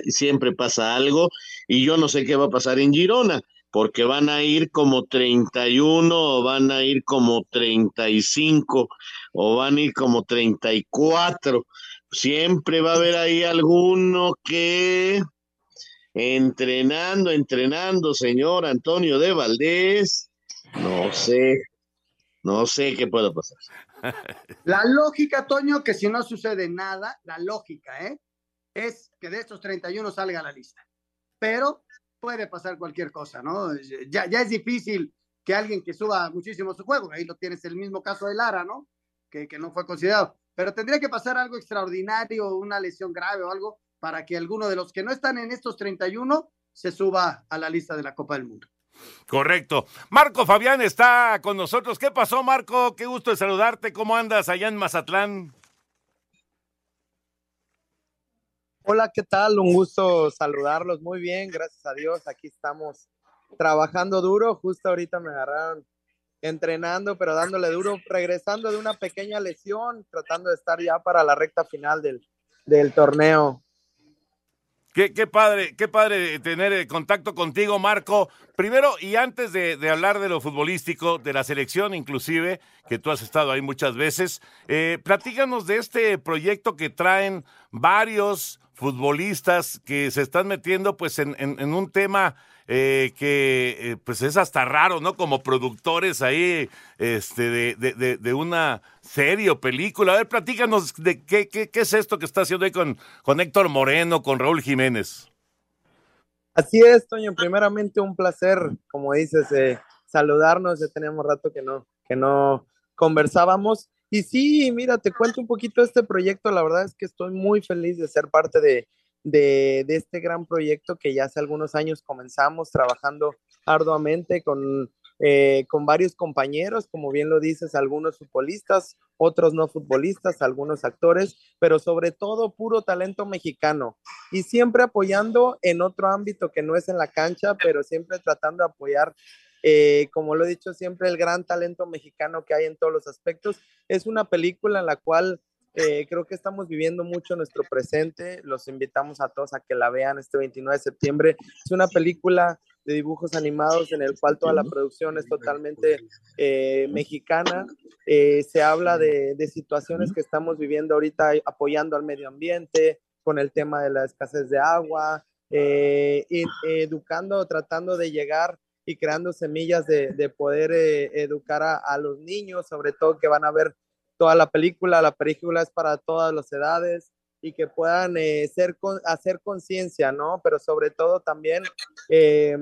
siempre pasa algo y yo no sé qué va a pasar en Girona, porque van a ir como 31 o van a ir como 35 o van a ir como 34. Siempre va a haber ahí alguno que entrenando, entrenando, señor Antonio de Valdés no sé, no sé qué puede pasar. *laughs* La lógica, Toño, que si no sucede nada, la lógica, ¿eh? Es que de estos 31 salga la lista. Pero puede pasar cualquier cosa, ¿no? Ya, ya es difícil que alguien que suba muchísimo su juego, ahí lo tienes el mismo caso de Lara, ¿no? Que, que no fue considerado. Pero tendría que pasar algo extraordinario, una lesión grave o algo, para que alguno de los que no están en estos 31 se suba a la lista de la Copa del Mundo. Correcto. Marco Fabián está con nosotros. ¿Qué pasó, Marco? Qué gusto de saludarte. ¿Cómo andas allá en Mazatlán? Hola, ¿qué tal? Un gusto saludarlos. Muy bien, gracias a Dios. Aquí estamos trabajando duro. Justo ahorita me agarraron entrenando, pero dándole duro, regresando de una pequeña lesión, tratando de estar ya para la recta final del, del torneo. Qué, padre, qué padre tener eh, contacto contigo, Marco. Primero, y antes de, hablar de lo futbolístico, de la selección inclusive, que tú has estado ahí muchas veces, eh, platícanos de este proyecto que traen varios futbolistas que se están metiendo pues en, un tema eh, que eh, pues es hasta raro, ¿no? Como productores ahí este, de, de, una serie o película. A ver, platícanos de qué, qué, qué, es esto que está haciendo ahí con, con Héctor Moreno, con Raúl Jiménez. Así es, Toño. Primeramente un placer, como dices, eh, saludarnos. Ya teníamos rato que no, que no conversábamos. Y sí, mira, te cuento un poquito este proyecto. La verdad es que estoy muy feliz de ser parte de, de, este gran proyecto que ya hace algunos años comenzamos trabajando arduamente con, eh, con varios compañeros, como bien lo dices, algunos futbolistas, otros no futbolistas, algunos actores, pero sobre todo puro talento mexicano y siempre apoyando en otro ámbito que no es en la cancha, pero siempre tratando de apoyar eh, como lo he dicho siempre, el gran talento mexicano que hay en todos los aspectos. Es una película en la cual eh, creo que estamos viviendo mucho nuestro presente. Los invitamos a todos a que la vean este 29 de septiembre. Es una película de dibujos animados en el cual toda la producción es totalmente eh, mexicana. Eh, se habla de, de, situaciones que estamos viviendo ahorita apoyando al medio ambiente, con el tema de la escasez de agua, educando, tratando de llegar y creando semillas de, de poder educar a, a, los niños, sobre todo que van a ver toda la película. La película es para todas las edades y que puedan eh, ser, hacer conciencia, ¿no? Pero sobre todo también eh,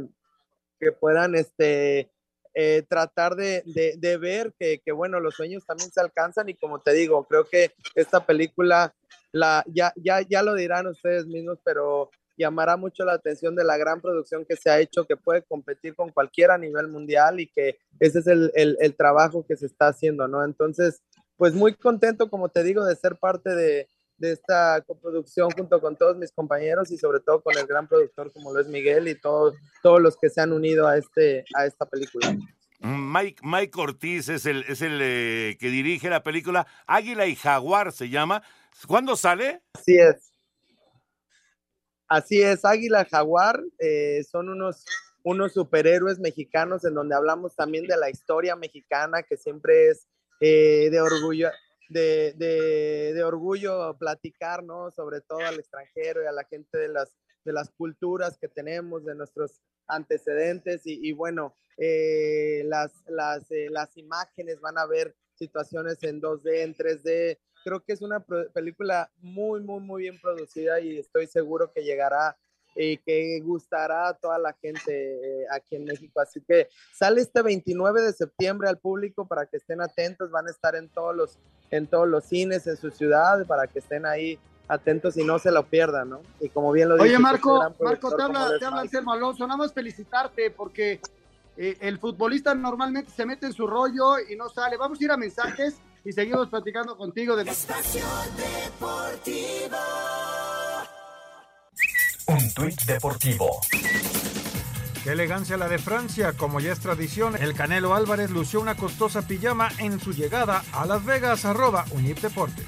que puedan este, eh, tratar de, de, ver que, que, bueno, los sueños también se alcanzan y como te digo, creo que esta película, la, ya, ya, ya lo dirán ustedes mismos, pero llamará mucho la atención de la gran producción que se ha hecho, que puede competir con cualquiera a nivel mundial y que ese es el, el, el trabajo que se está haciendo, ¿no? Entonces, pues muy contento, como te digo, de ser parte de, esta coproducción junto con todos mis compañeros y sobre todo con el gran productor como lo es Miguel y todos, todos los que se han unido a, este, a esta película. Mike, Mike Ortiz es el, es el eh, que dirige la película Águila y Jaguar se llama. ¿Cuándo sale? Así es. Así es, Águila Jaguar eh, son unos, unos superhéroes mexicanos en donde hablamos también de la historia mexicana que siempre es eh, de orgullo, de, de, orgullo platicar, ¿no? Sobre todo al extranjero y a la gente de las, de las culturas que tenemos, de nuestros antecedentes y, bueno, eh, las, las, eh, las imágenes van a ver situaciones en 2D, en 3D. Creo que es una película muy, muy, muy bien producida y estoy seguro que llegará y que gustará a toda la gente eh, aquí en México. Así que sale este 29 de septiembre al público para que estén atentos, van a estar en todos los, en todos los cines en su ciudad para que estén ahí atentos y no se lo pierdan, ¿no? Y como bien lo Oye, Marco, Marco, te habla, te habla Anselmo Alonso, nada más felicitarte porque eh, el futbolista normalmente se mete en su rollo y no sale. Vamos a ir a mensajes y seguimos platicando contigo de... Espacio Deportivo. Un tuit deportivo. Qué elegancia la de Francia, como ya es tradición, el Canelo Álvarez lució una costosa pijama en su llegada a Las Vegas, arroba Unip Deporte.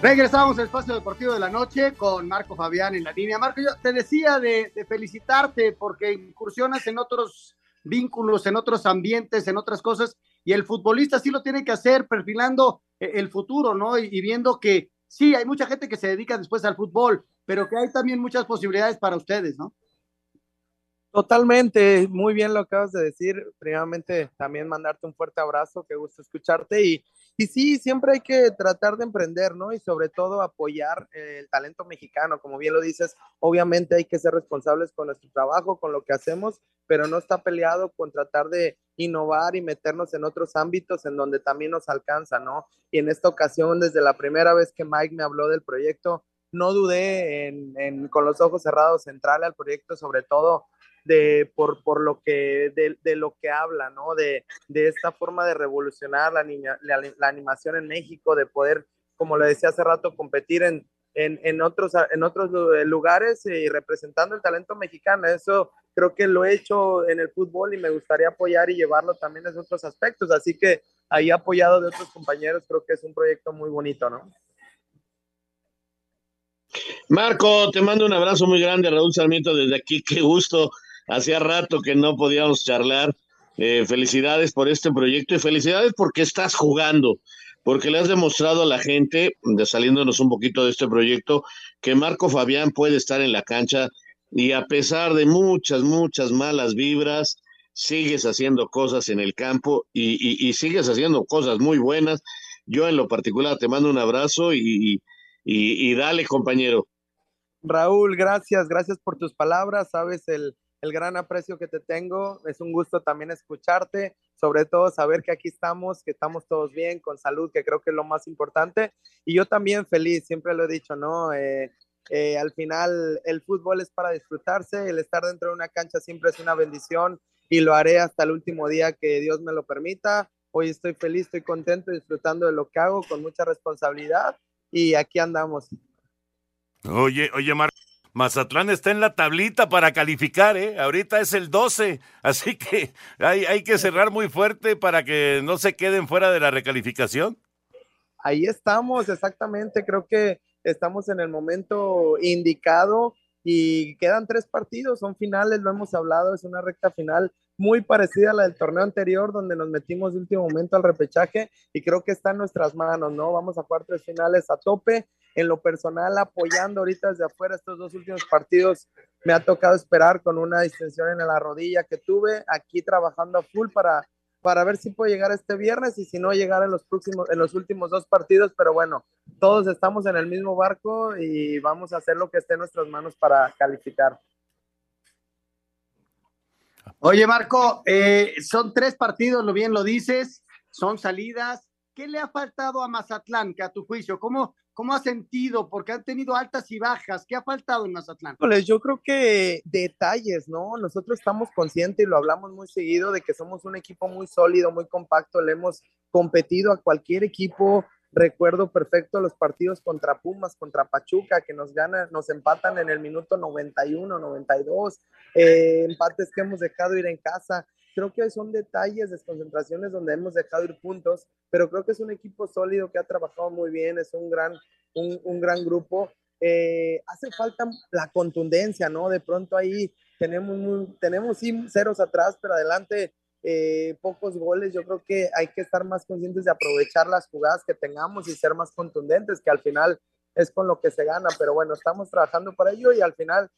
Regresamos al espacio deportivo de la noche con Marco Fabián en la línea. Marco, yo te decía de, de felicitarte porque incursionas en otros vínculos, en otros ambientes, en otras cosas, y el futbolista sí lo tiene que hacer perfilando eh, el futuro, ¿no? Y, viendo que sí, hay mucha gente que se dedica después al fútbol, pero que hay también muchas posibilidades para ustedes, ¿no? Totalmente, muy bien lo acabas de decir. Primeramente, también mandarte un fuerte abrazo, qué gusto escucharte y, y sí, siempre hay que tratar de emprender, ¿no? Y sobre todo apoyar el talento mexicano, como bien lo dices, obviamente hay que ser responsables con nuestro trabajo, con lo que hacemos, pero no está peleado con tratar de innovar y meternos en otros ámbitos en donde también nos alcanza, ¿no? Y en esta ocasión, desde la primera vez que Mike me habló del proyecto, no dudé en, en con los ojos cerrados entrarle al proyecto, sobre todo de, por, por lo que, de, de, lo que habla, ¿no? De, de esta forma de revolucionar la, niña, la, animación en México, de poder, como le decía hace rato, competir en, en, en, otros, en otros lugares y representando el talento mexicano. Eso creo que lo he hecho en el fútbol y me gustaría apoyar y llevarlo también en otros aspectos. Así que ahí apoyado de otros compañeros, creo que es un proyecto muy bonito, ¿no? Marco, te mando un abrazo muy grande, Raúl Sarmiento, desde aquí. Qué gusto hacía rato que no podíamos charlar. Eh, felicidades por este proyecto y felicidades porque estás jugando, porque le has demostrado a la gente, de saliéndonos un poquito de este proyecto, que Marco Fabián puede estar en la cancha y a pesar de muchas, muchas malas vibras, sigues haciendo cosas en el campo y, sigues haciendo cosas muy buenas. Yo en lo particular te mando un abrazo y, y dale, compañero. Raúl, gracias, gracias por tus palabras, sabes el, el gran aprecio que te tengo, es un gusto también escucharte, sobre todo saber que aquí estamos, que estamos todos bien, con salud, que creo que es lo más importante, y yo también feliz, siempre lo he dicho, ¿no? Eh, eh, al final el fútbol es para disfrutarse, el estar dentro de una cancha siempre es una bendición y lo haré hasta el último día que Dios me lo permita. Hoy estoy feliz, estoy contento, disfrutando de lo que hago con mucha responsabilidad y aquí andamos. Oye, oye, Marco. Mazatlán está en la tablita para calificar, ¿eh? Ahorita es el 12, así que hay, hay que cerrar muy fuerte para que no se queden fuera de la recalificación. Ahí estamos, exactamente. Creo que estamos en el momento indicado y quedan tres partidos, son finales, lo hemos hablado, es una recta final muy parecida a la del torneo anterior, donde nos metimos de último momento al repechaje y creo que está en nuestras manos, ¿no? Vamos a cuartos finales a tope. En lo personal, apoyando ahorita desde afuera estos dos últimos partidos, me ha tocado esperar con una distensión en la rodilla que tuve, aquí trabajando a full para para ver si puedo llegar este viernes y si no llegar en los próximos, en los últimos dos partidos, pero bueno, todos estamos en el mismo barco y vamos a hacer lo que esté en nuestras manos para calificar. Oye, Marco, eh, son tres partidos, lo bien lo dices, son salidas. ¿Qué le ha faltado a Mazatlán, que a tu juicio? ¿Cómo, ¿Cómo ha sentido? Porque han tenido altas y bajas. ¿Qué ha faltado en Mazatlán? Yo creo que detalles, ¿no? Nosotros estamos conscientes y lo hablamos muy seguido de que somos un equipo muy sólido, muy compacto. Le hemos competido a cualquier equipo. Recuerdo perfecto los partidos contra Pumas, contra Pachuca, que nos ganan, nos empatan en el minuto 91, 92. Eh, empates que hemos dejado ir en casa creo que son detalles, desconcentraciones donde hemos dejado ir puntos, pero creo que es un equipo sólido que ha trabajado muy bien, es un gran, un, gran grupo. Eh, hace falta la contundencia, ¿no? De pronto ahí tenemos, tenemos sí ceros atrás, pero adelante eh, pocos goles. Yo creo que hay que estar más conscientes de aprovechar las jugadas que tengamos y ser más contundentes, que al final es con lo que se gana. Pero bueno, estamos trabajando para ello y al final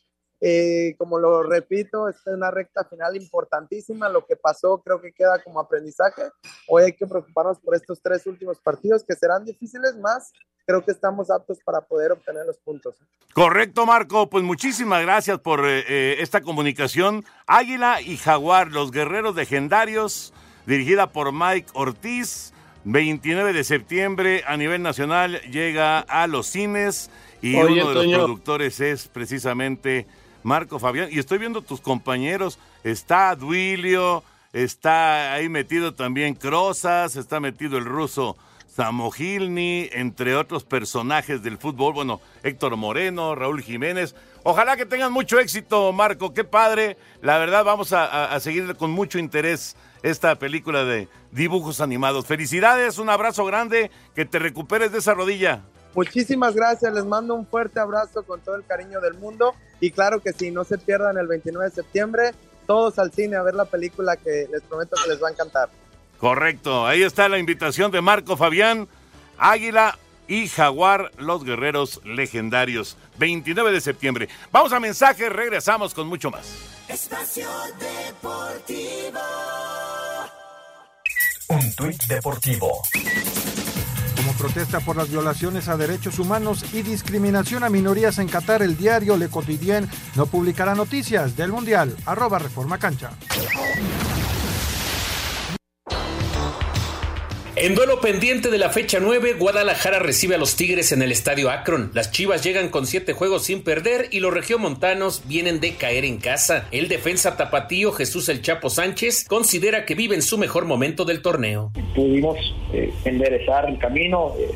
eh, como lo repito, esta es una recta final importantísima. Lo que pasó creo que queda como aprendizaje. Hoy hay que preocuparnos por estos tres últimos partidos que serán difíciles más. Creo que estamos aptos para poder obtener los puntos. Correcto, Marco. Pues muchísimas gracias por eh, eh, esta comunicación. Águila y Jaguar, los guerreros legendarios, dirigida por Mike Ortiz. 29 de septiembre a nivel nacional llega a los cines y uno de los productores es precisamente Marco Fabián. Y estoy viendo tus compañeros, está Duilio, está ahí metido también Crozas, está metido el ruso Samogilny, entre otros personajes del fútbol, bueno, Héctor Moreno, Raúl Jiménez. Ojalá que tengan mucho éxito, Marco, qué padre. La verdad, vamos a, a seguir con mucho interés esta película de dibujos animados. Felicidades, un abrazo grande, que te recuperes de esa rodilla. Muchísimas gracias, les mando un fuerte abrazo con todo el cariño del mundo y claro que sí, no se pierdan el 29 de septiembre, todos al cine a ver la película que les prometo que les va a encantar. Correcto, ahí está la invitación de Marco Fabián, Águila y Jaguar, los guerreros legendarios, 29 de septiembre. Vamos a mensaje, regresamos con mucho más. Espacio Deportivo. Un tuit deportivo protesta por las violaciones a derechos humanos y discriminación a minorías en Qatar, el diario Le Quotidien no publicará noticias del Mundial. Arroba Reforma Cancha. En duelo pendiente de la fecha 9, Guadalajara recibe a los Tigres en el Estadio Akron. Las Chivas llegan con siete juegos sin perder y los regiomontanos vienen de caer en casa. El defensa tapatío Jesús El Chapo Sánchez considera que vive en su mejor momento del torneo. Pudimos eh, enderezar el camino, eh,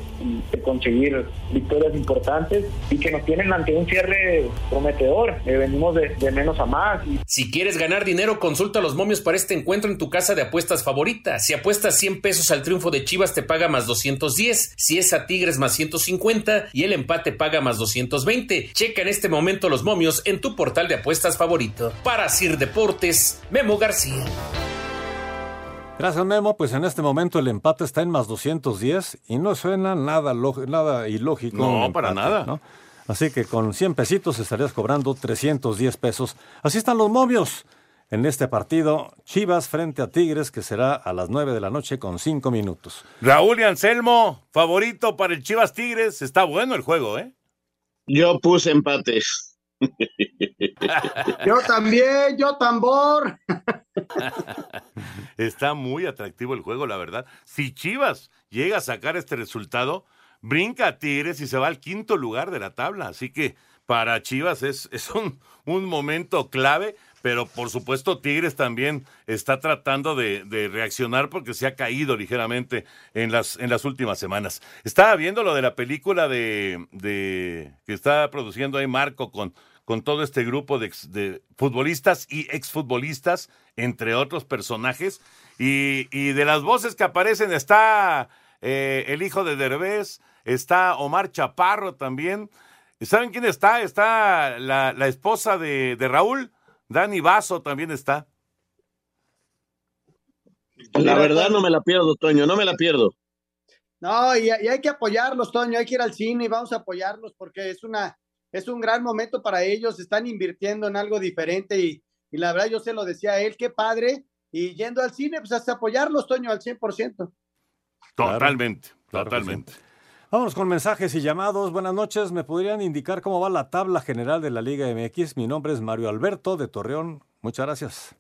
conseguir victorias importantes y que nos tienen ante un cierre prometedor. Eh, venimos de, de, menos a más. Si quieres ganar dinero, consulta los momios para este encuentro en tu casa de apuestas favorita. Si apuestas 100 pesos al triunfo de Chivas te paga más 210, si es a Tigres más 150 y el empate paga más 220. Checa en este momento los momios en tu portal de apuestas favorito. Para Sir Deportes, Memo García. Gracias, Memo. Pues en este momento el empate está en más 210 y no suena nada, nada ilógico. No, para nada. Así que con 100 pesitos estarías cobrando 310 pesos. Así están los momios en este partido. Chivas frente a Tigres, que será a las 9 de la noche con 5 minutos. Raúl y Anselmo, favorito para el Chivas Tigres. Está bueno el juego, ¿eh? Yo puse empates. Yo también, yo tambor. Está muy atractivo el juego, la verdad. Si Chivas llega a sacar este resultado, brinca a Tigres y se va al quinto lugar de la tabla. Así que para Chivas es, un momento clave pero por supuesto Tigres también está tratando de, reaccionar porque se ha caído ligeramente en las, últimas semanas. Estaba viendo lo de la película de, que está produciendo ahí Marco con, todo este grupo de, futbolistas y exfutbolistas, entre otros personajes, y, de las voces que aparecen está eh, el hijo de Derbez, está Omar Chaparro también. ¿Saben quién está? Está la, esposa de Raúl, Dani Vaso también está. La verdad no me la pierdo, Toño, no me la pierdo. No, y, hay que apoyarlos, Toño, hay que ir al cine y vamos a apoyarlos porque es una es un gran momento para ellos, están invirtiendo en algo diferente y, la verdad yo se lo decía a él, qué padre, y yendo al cine, pues hasta apoyarlos, Toño, al 100%. Totalmente, totalmente. Vámonos con mensajes y llamados. Buenas noches. ¿Me podrían indicar cómo va la tabla general de la Liga MX? Mi nombre es Mario Alberto de Torreón. Muchas gracias.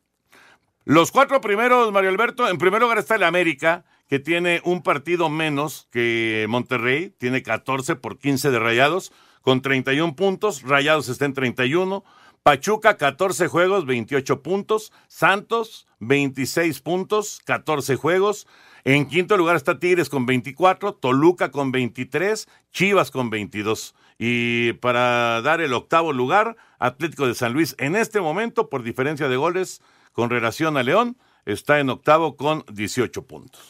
Los cuatro primeros, Mario Alberto. En primer lugar está el América, que tiene un partido menos que Monterrey. Tiene 14 por 15 de Rayados, con 31 puntos. Rayados está en 31. Pachuca, 14 juegos, 28 puntos. Santos, 26 puntos, 14 juegos. En quinto lugar está Tigres con 24, Toluca con 23, Chivas con 22. Y para dar el octavo lugar, Atlético de San Luis en este momento, por diferencia de goles con relación a León, está en octavo con 18 puntos.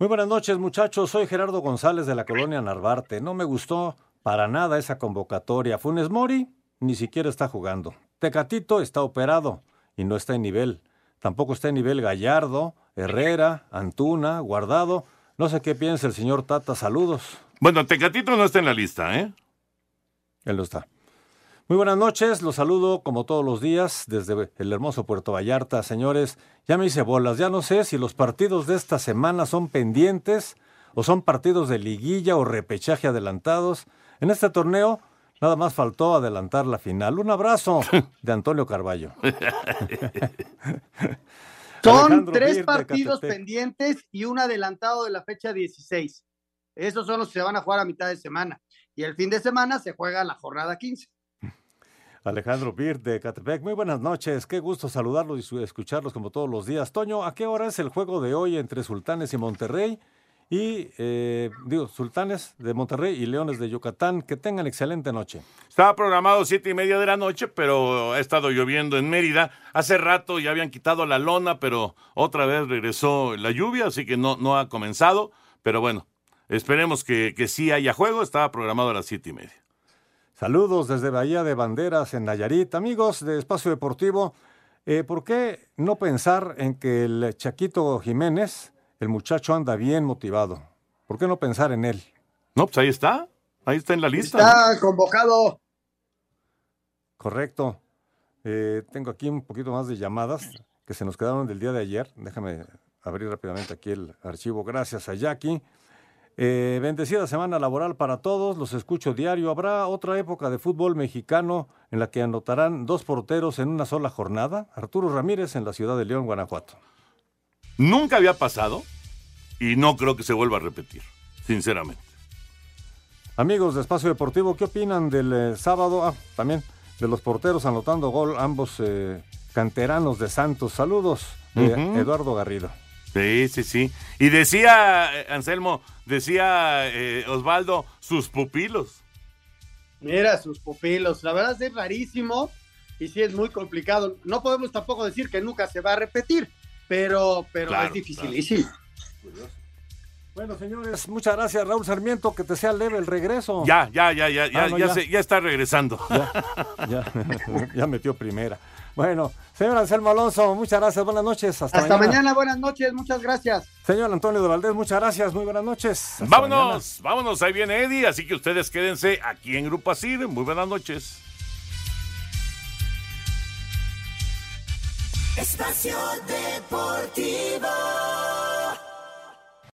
Muy buenas noches muchachos, soy Gerardo González de la colonia Narvarte. No me gustó para nada esa convocatoria. Funes Mori ni siquiera está jugando. Tecatito está operado y no está en nivel. Tampoco está en nivel Gallardo, Herrera, Antuna, Guardado. No sé qué piensa el señor Tata. Saludos. Bueno, Tecatito no está en la lista, ¿eh? Él no está. Muy buenas noches, los saludo como todos los días desde el hermoso Puerto Vallarta. Señores, ya me hice bolas, ya no sé si los partidos de esta semana son pendientes o son partidos de liguilla o repechaje adelantados. En este torneo nada más faltó adelantar la final. Un abrazo de Antonio Carballo. *laughs* Son tres partidos pendientes y un adelantado de la fecha 16. Esos son los que se van a jugar a mitad de semana. Y el fin de semana se juega la jornada 15. Alejandro Bir de Catepec, muy buenas noches, qué gusto saludarlos y escucharlos como todos los días. Toño, ¿a qué hora es el juego de hoy entre Sultanes y Monterrey? Y eh, digo, Sultanes de Monterrey y Leones de Yucatán. Que tengan excelente noche. Estaba programado siete y media de la noche, pero ha estado lloviendo en Mérida. Hace rato ya habían quitado la lona, pero otra vez regresó la lluvia, así que no, no ha comenzado. Pero bueno, esperemos que, que sí haya juego. Estaba programado a las siete y media. Saludos desde Bahía de Banderas en Nayarit. Amigos de Espacio Deportivo, eh, ¿por qué no pensar en que el Chaquito Jiménez el muchacho anda bien motivado. ¿Por qué no pensar en él? No, pues ahí está. Ahí está en la lista. Está convocado. Correcto. Eh, tengo aquí un poquito más de llamadas que se nos quedaron del día de ayer. Déjame abrir rápidamente aquí el archivo. Gracias a Jackie. Eh, bendecida semana laboral para todos. Los escucho diario. ¿Habrá otra época de fútbol mexicano en la que anotarán dos porteros en una sola jornada? Arturo Ramírez en la ciudad de León, Guanajuato. Nunca había pasado y no creo que se vuelva a repetir, sinceramente. Amigos de Espacio Deportivo, ¿qué opinan del eh, sábado? Ah, también de los porteros anotando gol, ambos eh, canteranos de Santos. Saludos, Eduardo Garrido. Sí, sí, sí. Y decía, eh, Anselmo, decía Osvaldo, sus pupilos. Mira, sus pupilos. La verdad es rarísimo y sí es muy complicado. No podemos tampoco decir que nunca se va a repetir, pero, pero es dificilísimo. Bueno, señores, muchas gracias, Raúl Sarmiento, que te sea leve el regreso. Ya, ya, ya, ya, ya, ah, ya, está regresando. Ya, *laughs* ya, metió primera. Bueno, señor Anselmo Alonso, muchas gracias, buenas noches. Hasta, Hasta mañana. buenas noches, muchas gracias. Señor Antonio de Valdés, muchas gracias, muy buenas noches. Hasta vámonos, vámonos, ahí viene Eddie, así que ustedes quédense aquí en Grupo Asir. Muy buenas noches. Espacio Deportivo.